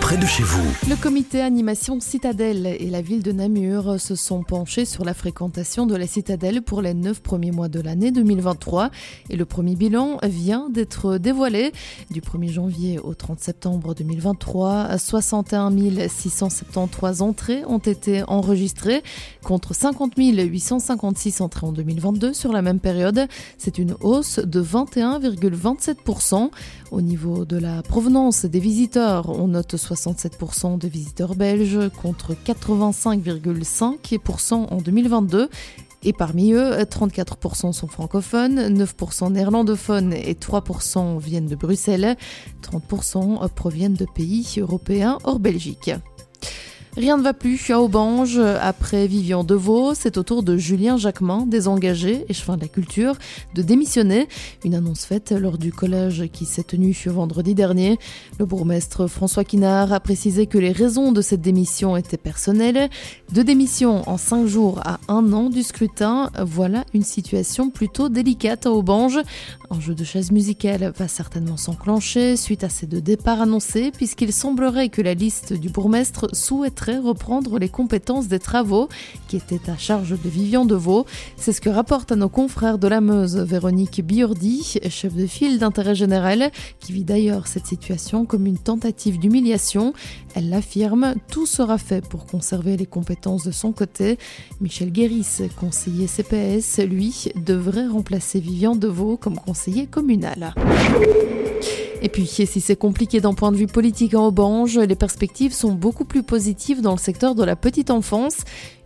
près de chez vous. Le comité animation Citadelle et la ville de Namur se sont penchés sur la fréquentation de la Citadelle pour les neuf premiers mois de l'année 2023 et le premier bilan vient d'être dévoilé. Du 1er janvier au 30 septembre 2023, 61 673 entrées ont été enregistrées contre 50 856 entrées en 2022 sur la même période. C'est une hausse de 21,27%. Au niveau de la provenance des visiteurs, on note 67% de visiteurs belges contre 85,5% en 2022. Et parmi eux, 34% sont francophones, 9% néerlandophones et 3% viennent de Bruxelles. 30% proviennent de pays européens hors Belgique. Rien ne va plus à Aubange. Après Vivian Deveau, c'est au tour de Julien Jacquemin, désengagé, échevin de la culture, de démissionner. Une annonce faite lors du collège qui s'est tenu vendredi dernier. Le bourgmestre François Quinard a précisé que les raisons de cette démission étaient personnelles. De démission en cinq jours à un an du scrutin, voilà une situation plutôt délicate à Aubange. Un jeu de chaise musicale va certainement s'enclencher suite à ces deux départs annoncés, puisqu'il semblerait que la liste du bourgmestre souhaite reprendre les compétences des travaux qui étaient à charge de Vivian Deveau. C'est ce que rapporte à nos confrères de la Meuse Véronique Biordi, chef de file d'intérêt général, qui vit d'ailleurs cette situation comme une tentative d'humiliation. Elle l'affirme, tout sera fait pour conserver les compétences de son côté. Michel Guéris, conseiller CPS, lui, devrait remplacer Vivian Deveau comme conseiller communal. Et puis, si c'est compliqué d'un point de vue politique en Aubange, les perspectives sont beaucoup plus positives dans le secteur de la petite enfance.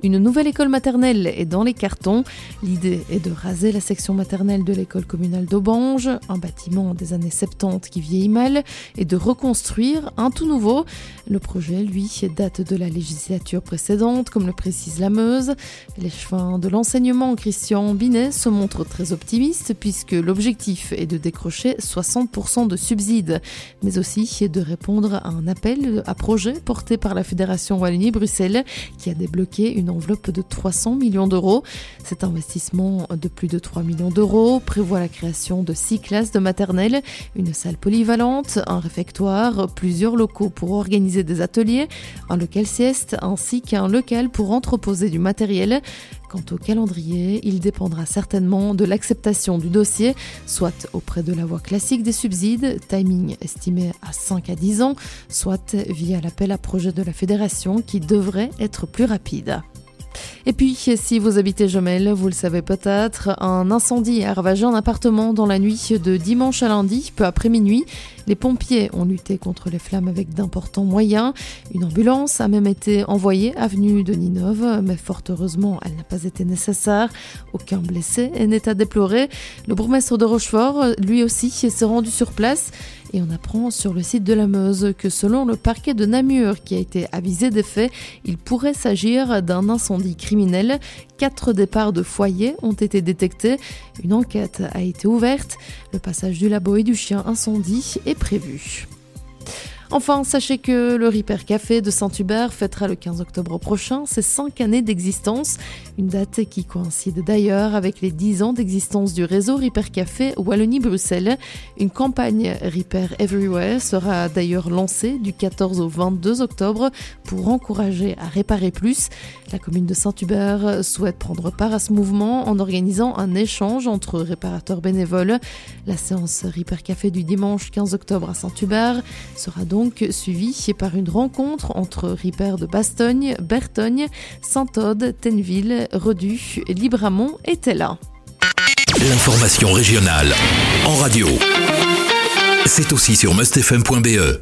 Une nouvelle école maternelle est dans les cartons. L'idée est de raser la section maternelle de l'école communale d'Aubange, un bâtiment des années 70 qui vieillit mal, et de reconstruire un tout nouveau. Le projet, lui, date de la législature précédente, comme le précise la Meuse. Les chemins de l'enseignement Christian Binet se montrent très optimistes puisque l'objectif est de décrocher 60% de subsides, mais aussi de répondre à un appel à projet porté par la Fédération Wallonie-Bruxelles qui a débloqué une enveloppe de 300 millions d'euros. Cet investissement de plus de 3 millions d'euros prévoit la création de 6 classes de maternelle, une salle polyvalente, un réfectoire, plusieurs locaux pour organiser des ateliers, un local sieste ainsi qu'un local pour entreposer du matériel. Quant au calendrier, il dépendra certainement de l'acceptation du dossier, soit auprès de la voie classique des subsides, timing estimé à 5 à 10 ans, soit via l'appel à projet de la fédération qui devrait être plus rapide. Et puis, si vous habitez Jomel, vous le savez peut-être, un incendie a ravagé un appartement dans la nuit de dimanche à lundi, peu après minuit. Les pompiers ont lutté contre les flammes avec d'importants moyens. Une ambulance a même été envoyée avenue de Ninove, mais fort heureusement, elle n'a pas été nécessaire. Aucun blessé n'est à déplorer. Le bourgmestre de Rochefort, lui aussi, s'est rendu sur place. Et on apprend sur le site de la Meuse que selon le parquet de Namur qui a été avisé des faits, il pourrait s'agir d'un incendie criminel. Quatre départs de foyers ont été détectés. Une enquête a été ouverte. Le passage du labo et du chien incendie est prévu. Enfin, sachez que le Ripper Café de Saint-Hubert fêtera le 15 octobre prochain ses 5 années d'existence, une date qui coïncide d'ailleurs avec les 10 ans d'existence du réseau Ripper Café Wallonie-Bruxelles. Une campagne Ripper Everywhere sera d'ailleurs lancée du 14 au 22 octobre pour encourager à réparer plus. La commune de Saint-Hubert souhaite prendre part à ce mouvement en organisant un échange entre réparateurs bénévoles. La séance Ripper Café du dimanche 15 octobre à Saint-Hubert sera donc donc suivi par une rencontre entre Ripper de Bastogne, Bertogne, Saint-Aude, Tenville, Redu, Libramont et Tella. L'information régionale en radio. C'est aussi sur mustfm.be.